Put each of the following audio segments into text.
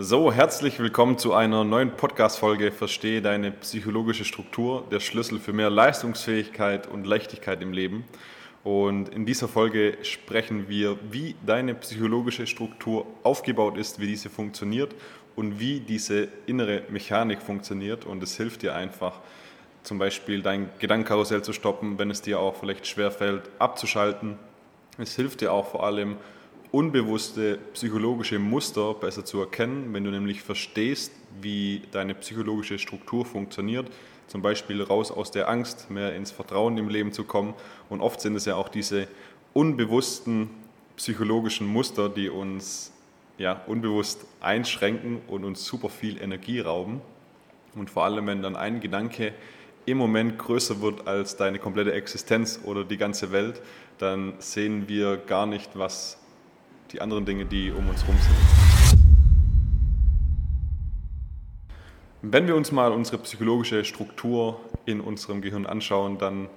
So, herzlich willkommen zu einer neuen Podcast-Folge Verstehe deine psychologische Struktur, der Schlüssel für mehr Leistungsfähigkeit und Leichtigkeit im Leben. Und in dieser Folge sprechen wir, wie deine psychologische Struktur aufgebaut ist, wie diese funktioniert und wie diese innere Mechanik funktioniert. Und es hilft dir einfach, zum Beispiel dein Gedankenkarussell zu stoppen, wenn es dir auch vielleicht schwerfällt, abzuschalten. Es hilft dir auch vor allem, unbewusste psychologische Muster besser zu erkennen, wenn du nämlich verstehst, wie deine psychologische Struktur funktioniert, zum Beispiel raus aus der Angst, mehr ins Vertrauen im Leben zu kommen. Und oft sind es ja auch diese unbewussten psychologischen Muster, die uns ja, unbewusst einschränken und uns super viel Energie rauben. Und vor allem, wenn dann ein Gedanke im Moment größer wird als deine komplette Existenz oder die ganze Welt, dann sehen wir gar nicht, was die anderen Dinge, die um uns herum sind. Wenn wir uns mal unsere psychologische Struktur in unserem Gehirn anschauen, dann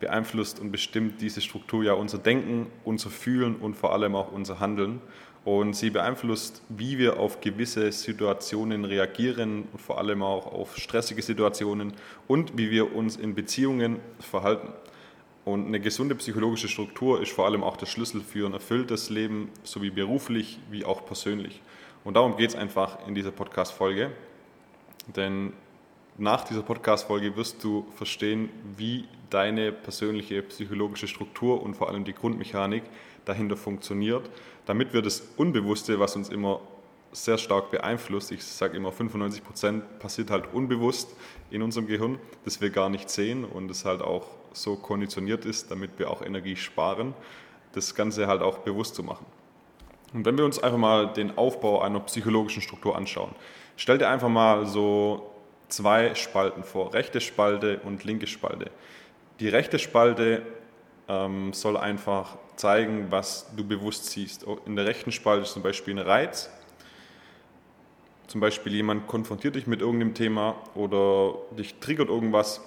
beeinflusst und bestimmt diese Struktur ja unser Denken, unser Fühlen und vor allem auch unser Handeln. Und sie beeinflusst, wie wir auf gewisse Situationen reagieren und vor allem auch auf stressige Situationen und wie wir uns in Beziehungen verhalten. Und eine gesunde psychologische Struktur ist vor allem auch der Schlüssel für ein erfülltes Leben, sowie beruflich wie auch persönlich. Und darum geht es einfach in dieser Podcast-Folge. Denn nach dieser Podcast-Folge wirst du verstehen, wie deine persönliche psychologische Struktur und vor allem die Grundmechanik dahinter funktioniert, damit wir das Unbewusste, was uns immer sehr stark beeinflusst, ich sage immer 95 Prozent passiert halt unbewusst in unserem Gehirn, das wir gar nicht sehen und es halt auch so konditioniert ist, damit wir auch Energie sparen, das Ganze halt auch bewusst zu machen. Und wenn wir uns einfach mal den Aufbau einer psychologischen Struktur anschauen, stell dir einfach mal so zwei Spalten vor, rechte Spalte und linke Spalte. Die rechte Spalte ähm, soll einfach zeigen, was du bewusst siehst. In der rechten Spalte ist zum Beispiel ein Reiz. Zum Beispiel jemand konfrontiert dich mit irgendeinem Thema oder dich triggert irgendwas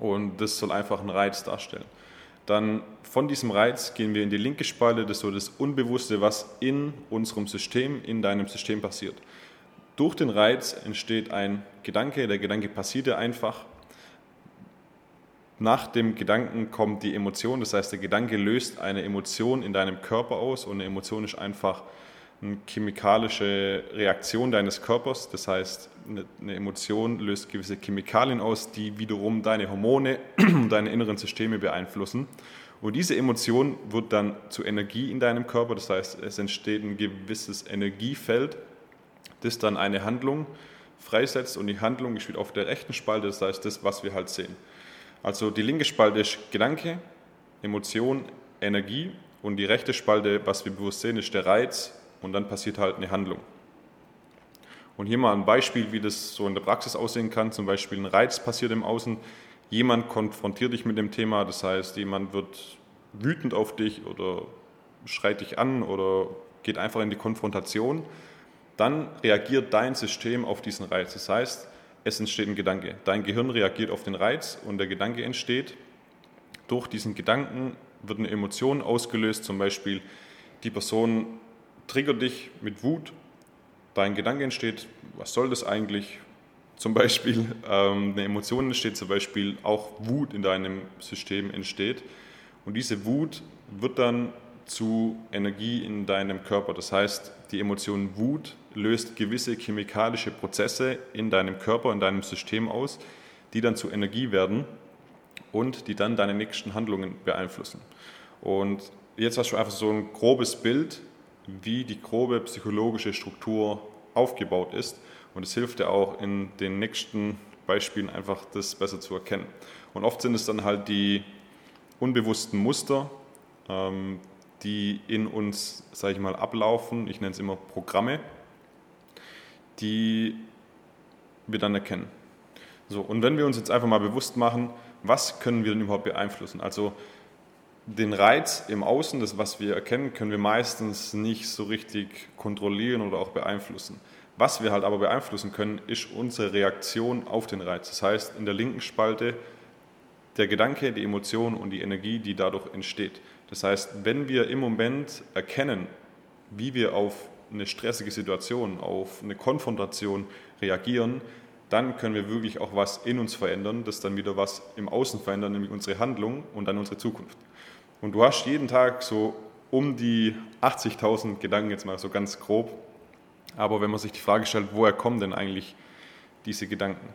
und das soll einfach einen Reiz darstellen. Dann von diesem Reiz gehen wir in die linke Spalte, das ist so das Unbewusste, was in unserem System, in deinem System passiert. Durch den Reiz entsteht ein Gedanke, der Gedanke passiert ja einfach. Nach dem Gedanken kommt die Emotion, das heißt, der Gedanke löst eine Emotion in deinem Körper aus und eine Emotion ist einfach eine chemikalische Reaktion deines Körpers. Das heißt, eine Emotion löst gewisse Chemikalien aus, die wiederum deine Hormone und deine inneren Systeme beeinflussen. Und diese Emotion wird dann zu Energie in deinem Körper. Das heißt, es entsteht ein gewisses Energiefeld, das dann eine Handlung freisetzt. Und die Handlung geschieht auf der rechten Spalte, das heißt, das, was wir halt sehen. Also die linke Spalte ist Gedanke, Emotion, Energie. Und die rechte Spalte, was wir bewusst sehen, ist der Reiz, und dann passiert halt eine Handlung. Und hier mal ein Beispiel, wie das so in der Praxis aussehen kann. Zum Beispiel ein Reiz passiert im Außen, jemand konfrontiert dich mit dem Thema, das heißt, jemand wird wütend auf dich oder schreit dich an oder geht einfach in die Konfrontation, dann reagiert dein System auf diesen Reiz. Das heißt, es entsteht ein Gedanke. Dein Gehirn reagiert auf den Reiz und der Gedanke entsteht. Durch diesen Gedanken wird eine Emotion ausgelöst, zum Beispiel die Person triggert dich mit Wut, dein Gedanke entsteht, was soll das eigentlich? Zum Beispiel ähm, eine Emotion entsteht, zum Beispiel auch Wut in deinem System entsteht. Und diese Wut wird dann zu Energie in deinem Körper. Das heißt, die Emotion Wut löst gewisse chemikalische Prozesse in deinem Körper, in deinem System aus, die dann zu Energie werden und die dann deine nächsten Handlungen beeinflussen. Und jetzt hast du einfach so ein grobes Bild, wie die grobe psychologische Struktur aufgebaut ist. Und es hilft ja auch in den nächsten Beispielen einfach das besser zu erkennen. Und oft sind es dann halt die unbewussten Muster, ähm, die in uns, sage ich mal, ablaufen. Ich nenne es immer Programme, die wir dann erkennen. So, und wenn wir uns jetzt einfach mal bewusst machen, was können wir denn überhaupt beeinflussen? Also den Reiz im Außen, das was wir erkennen, können wir meistens nicht so richtig kontrollieren oder auch beeinflussen. Was wir halt aber beeinflussen können, ist unsere Reaktion auf den Reiz. Das heißt, in der linken Spalte der Gedanke, die Emotion und die Energie, die dadurch entsteht. Das heißt, wenn wir im Moment erkennen, wie wir auf eine stressige Situation, auf eine Konfrontation reagieren, dann können wir wirklich auch was in uns verändern, das dann wieder was im Außen verändern, nämlich unsere Handlung und dann unsere Zukunft. Und du hast jeden Tag so um die 80.000 Gedanken, jetzt mal so ganz grob. Aber wenn man sich die Frage stellt, woher kommen denn eigentlich diese Gedanken?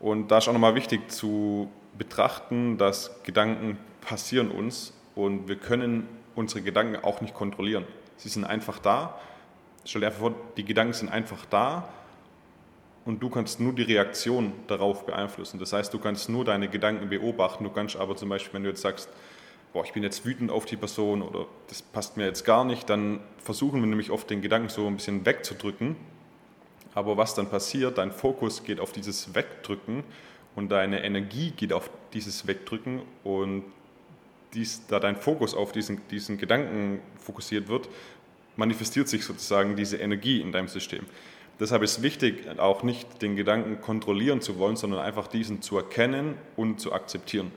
Und da ist auch nochmal wichtig zu betrachten, dass Gedanken passieren uns und wir können unsere Gedanken auch nicht kontrollieren. Sie sind einfach da. Stell dir einfach vor, die Gedanken sind einfach da und du kannst nur die Reaktion darauf beeinflussen. Das heißt, du kannst nur deine Gedanken beobachten. Du kannst aber zum Beispiel, wenn du jetzt sagst, boah, ich bin jetzt wütend auf die Person oder das passt mir jetzt gar nicht, dann versuchen wir nämlich oft den Gedanken so ein bisschen wegzudrücken. Aber was dann passiert, dein Fokus geht auf dieses Wegdrücken und deine Energie geht auf dieses Wegdrücken und dies, da dein Fokus auf diesen, diesen Gedanken fokussiert wird, manifestiert sich sozusagen diese Energie in deinem System. Deshalb ist wichtig, auch nicht den Gedanken kontrollieren zu wollen, sondern einfach diesen zu erkennen und zu akzeptieren.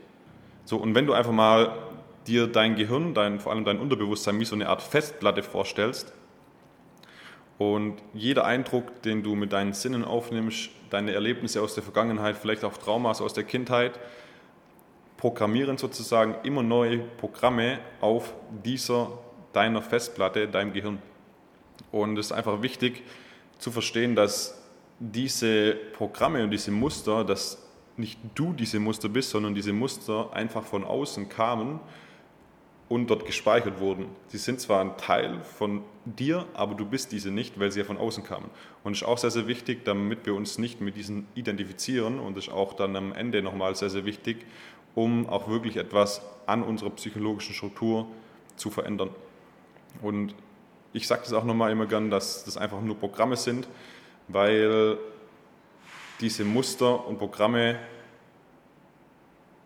So, und wenn du einfach mal dir dein Gehirn, dein, vor allem dein Unterbewusstsein, wie so eine Art Festplatte vorstellst. Und jeder Eindruck, den du mit deinen Sinnen aufnimmst, deine Erlebnisse aus der Vergangenheit, vielleicht auch Traumas aus der Kindheit, programmieren sozusagen immer neue Programme auf dieser deiner Festplatte, deinem Gehirn. Und es ist einfach wichtig zu verstehen, dass diese Programme und diese Muster, dass nicht du diese Muster bist, sondern diese Muster einfach von außen kamen und dort gespeichert wurden. Sie sind zwar ein Teil von dir, aber du bist diese nicht, weil sie ja von außen kamen. Und es ist auch sehr, sehr wichtig, damit wir uns nicht mit diesen identifizieren und es ist auch dann am Ende nochmal sehr, sehr wichtig, um auch wirklich etwas an unserer psychologischen Struktur zu verändern. Und ich sage das auch nochmal immer gern, dass das einfach nur Programme sind, weil diese Muster und Programme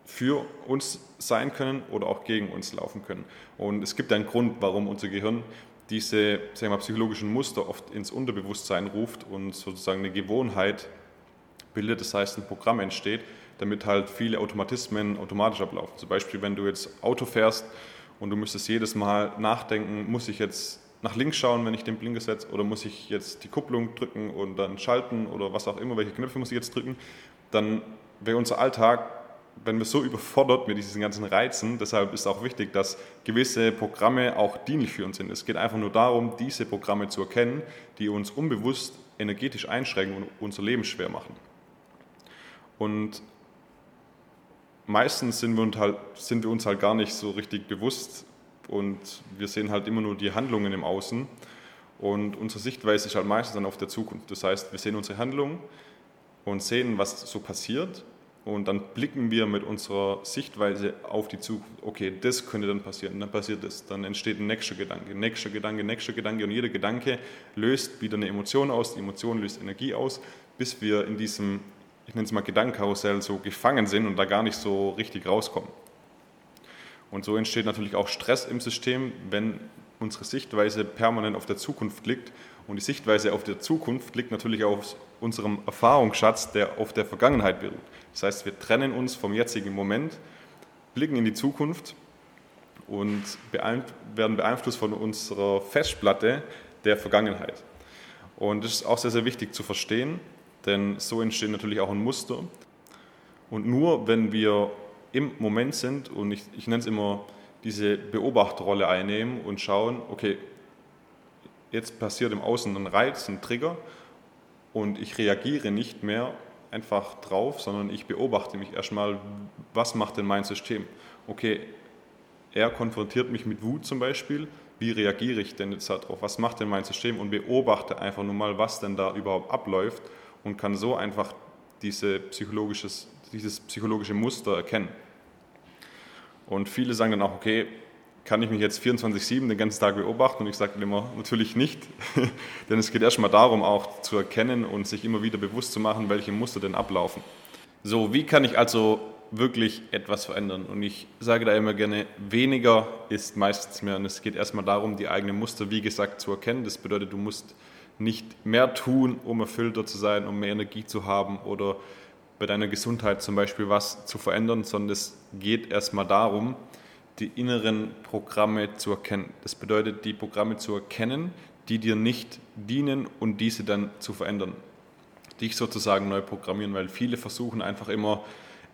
für uns sein können oder auch gegen uns laufen können. Und es gibt einen Grund, warum unser Gehirn diese sagen wir, psychologischen Muster oft ins Unterbewusstsein ruft und sozusagen eine Gewohnheit bildet, das heißt ein Programm entsteht, damit halt viele Automatismen automatisch ablaufen. Zum Beispiel, wenn du jetzt Auto fährst und du müsstest jedes Mal nachdenken, muss ich jetzt nach links schauen, wenn ich den Blinker setze, oder muss ich jetzt die Kupplung drücken und dann schalten oder was auch immer, welche Knöpfe muss ich jetzt drücken, dann wäre unser Alltag wenn wir so überfordert mit diesen ganzen Reizen, deshalb ist auch wichtig, dass gewisse Programme auch dienlich für uns sind. Es geht einfach nur darum, diese Programme zu erkennen, die uns unbewusst energetisch einschränken und unser Leben schwer machen. Und meistens sind wir, uns halt, sind wir uns halt gar nicht so richtig bewusst und wir sehen halt immer nur die Handlungen im Außen und unsere Sichtweise ist halt meistens dann auf der Zukunft. Das heißt, wir sehen unsere Handlungen und sehen, was so passiert und dann blicken wir mit unserer Sichtweise auf die Zukunft. Okay, das könnte dann passieren, dann passiert das. Dann entsteht ein nächster Gedanke, nächster Gedanke, nächster Gedanke. Und jeder Gedanke löst wieder eine Emotion aus, die Emotion löst Energie aus, bis wir in diesem, ich nenne es mal Gedankenkarussell, so gefangen sind und da gar nicht so richtig rauskommen. Und so entsteht natürlich auch Stress im System, wenn unsere Sichtweise permanent auf der Zukunft liegt. Und die Sichtweise auf der Zukunft liegt natürlich auf unserem Erfahrungsschatz, der auf der Vergangenheit beruht. Das heißt, wir trennen uns vom jetzigen Moment, blicken in die Zukunft und werden beeinflusst von unserer Festplatte der Vergangenheit. Und das ist auch sehr, sehr wichtig zu verstehen, denn so entsteht natürlich auch ein Muster. Und nur wenn wir im Moment sind und ich, ich nenne es immer diese Beobachterrolle einnehmen und schauen, okay, jetzt passiert im Außen ein Reiz, ein Trigger und ich reagiere nicht mehr einfach drauf, sondern ich beobachte mich erstmal, was macht denn mein System? Okay, er konfrontiert mich mit Wut zum Beispiel, wie reagiere ich denn jetzt darauf? Was macht denn mein System? Und beobachte einfach nur mal, was denn da überhaupt abläuft und kann so einfach diese dieses psychologische Muster erkennen. Und viele sagen dann auch, okay, kann ich mich jetzt 24-7 den ganzen Tag beobachten? Und ich sage immer, natürlich nicht. Denn es geht erstmal darum, auch zu erkennen und sich immer wieder bewusst zu machen, welche Muster denn ablaufen. So, wie kann ich also wirklich etwas verändern? Und ich sage da immer gerne, weniger ist meistens mehr. Und es geht erstmal darum, die eigenen Muster, wie gesagt, zu erkennen. Das bedeutet, du musst nicht mehr tun, um erfüllter zu sein, um mehr Energie zu haben oder bei deiner Gesundheit zum Beispiel was zu verändern, sondern es geht erstmal darum, die inneren Programme zu erkennen. Das bedeutet, die Programme zu erkennen, die dir nicht dienen und diese dann zu verändern. Dich sozusagen neu programmieren, weil viele versuchen einfach immer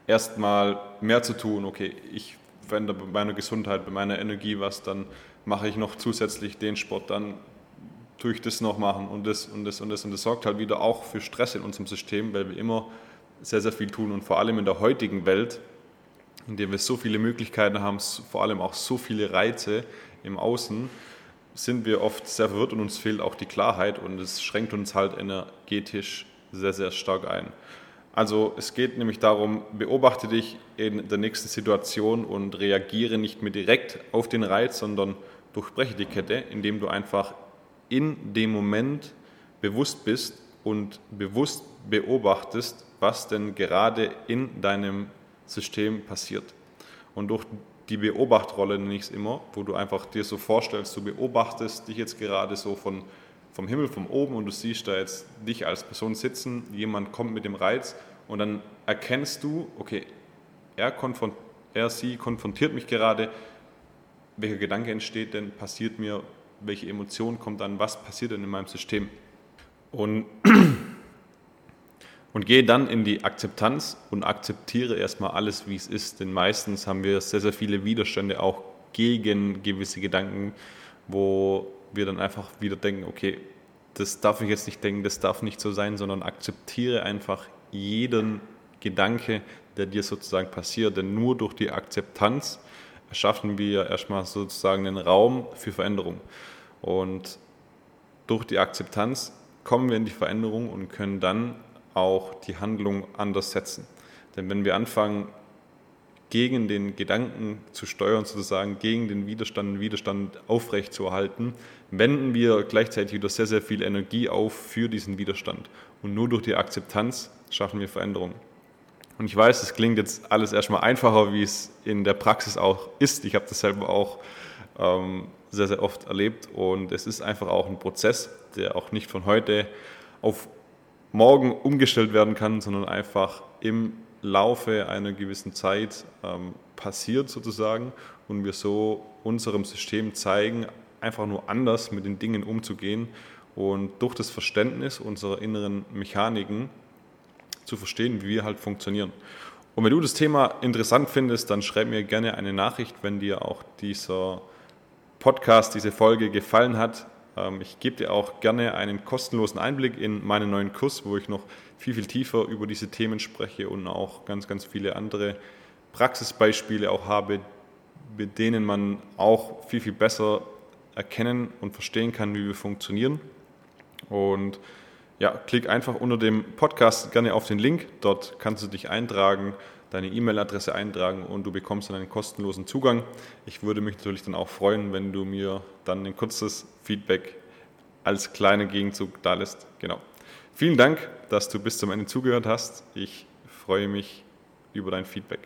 erstmal mehr zu tun. Okay, ich verändere bei meiner Gesundheit, bei meiner Energie was, dann mache ich noch zusätzlich den Sport, dann tue ich das noch machen und das und das und das. Und das sorgt halt wieder auch für Stress in unserem System, weil wir immer sehr, sehr viel tun und vor allem in der heutigen Welt, in der wir so viele Möglichkeiten haben, vor allem auch so viele Reize im Außen, sind wir oft sehr verwirrt und uns fehlt auch die Klarheit und es schränkt uns halt energetisch sehr, sehr stark ein. Also es geht nämlich darum, beobachte dich in der nächsten Situation und reagiere nicht mehr direkt auf den Reiz, sondern durchbreche die Kette, indem du einfach in dem Moment bewusst bist und bewusst beobachtest, was denn gerade in deinem System passiert. Und durch die Beobachtrolle nenne ich es immer, wo du einfach dir so vorstellst, du beobachtest dich jetzt gerade so von, vom Himmel, von oben und du siehst da jetzt dich als Person sitzen, jemand kommt mit dem Reiz und dann erkennst du, okay, er, konfront, er sie konfrontiert mich gerade, welcher Gedanke entsteht denn, passiert mir, welche Emotion kommt dann, was passiert denn in meinem System. Und und gehe dann in die Akzeptanz und akzeptiere erstmal alles, wie es ist. Denn meistens haben wir sehr, sehr viele Widerstände auch gegen gewisse Gedanken, wo wir dann einfach wieder denken, okay, das darf ich jetzt nicht denken, das darf nicht so sein, sondern akzeptiere einfach jeden Gedanke, der dir sozusagen passiert. Denn nur durch die Akzeptanz erschaffen wir erstmal sozusagen einen Raum für Veränderung. Und durch die Akzeptanz kommen wir in die Veränderung und können dann auch die Handlung anders setzen. Denn wenn wir anfangen, gegen den Gedanken zu steuern, sozusagen gegen den Widerstand, Widerstand aufrechtzuerhalten, wenden wir gleichzeitig wieder sehr, sehr viel Energie auf für diesen Widerstand. Und nur durch die Akzeptanz schaffen wir Veränderung. Und ich weiß, es klingt jetzt alles erstmal einfacher, wie es in der Praxis auch ist. Ich habe das selber auch ähm, sehr, sehr oft erlebt. Und es ist einfach auch ein Prozess, der auch nicht von heute auf morgen umgestellt werden kann, sondern einfach im Laufe einer gewissen Zeit ähm, passiert sozusagen und wir so unserem System zeigen, einfach nur anders mit den Dingen umzugehen und durch das Verständnis unserer inneren Mechaniken zu verstehen, wie wir halt funktionieren. Und wenn du das Thema interessant findest, dann schreib mir gerne eine Nachricht, wenn dir auch dieser Podcast, diese Folge gefallen hat. Ähm, ich gebe dir auch gerne einen kostenlosen Einblick in meinen neuen Kurs, wo ich noch viel, viel tiefer über diese Themen spreche und auch ganz, ganz viele andere Praxisbeispiele auch habe, mit denen man auch viel, viel besser erkennen und verstehen kann, wie wir funktionieren. Und ja, klick einfach unter dem Podcast gerne auf den Link. Dort kannst du dich eintragen deine E-Mail-Adresse eintragen und du bekommst dann einen kostenlosen Zugang. Ich würde mich natürlich dann auch freuen, wenn du mir dann ein kurzes Feedback als kleiner Gegenzug da lässt. Genau. Vielen Dank, dass du bis zum Ende zugehört hast. Ich freue mich über dein Feedback.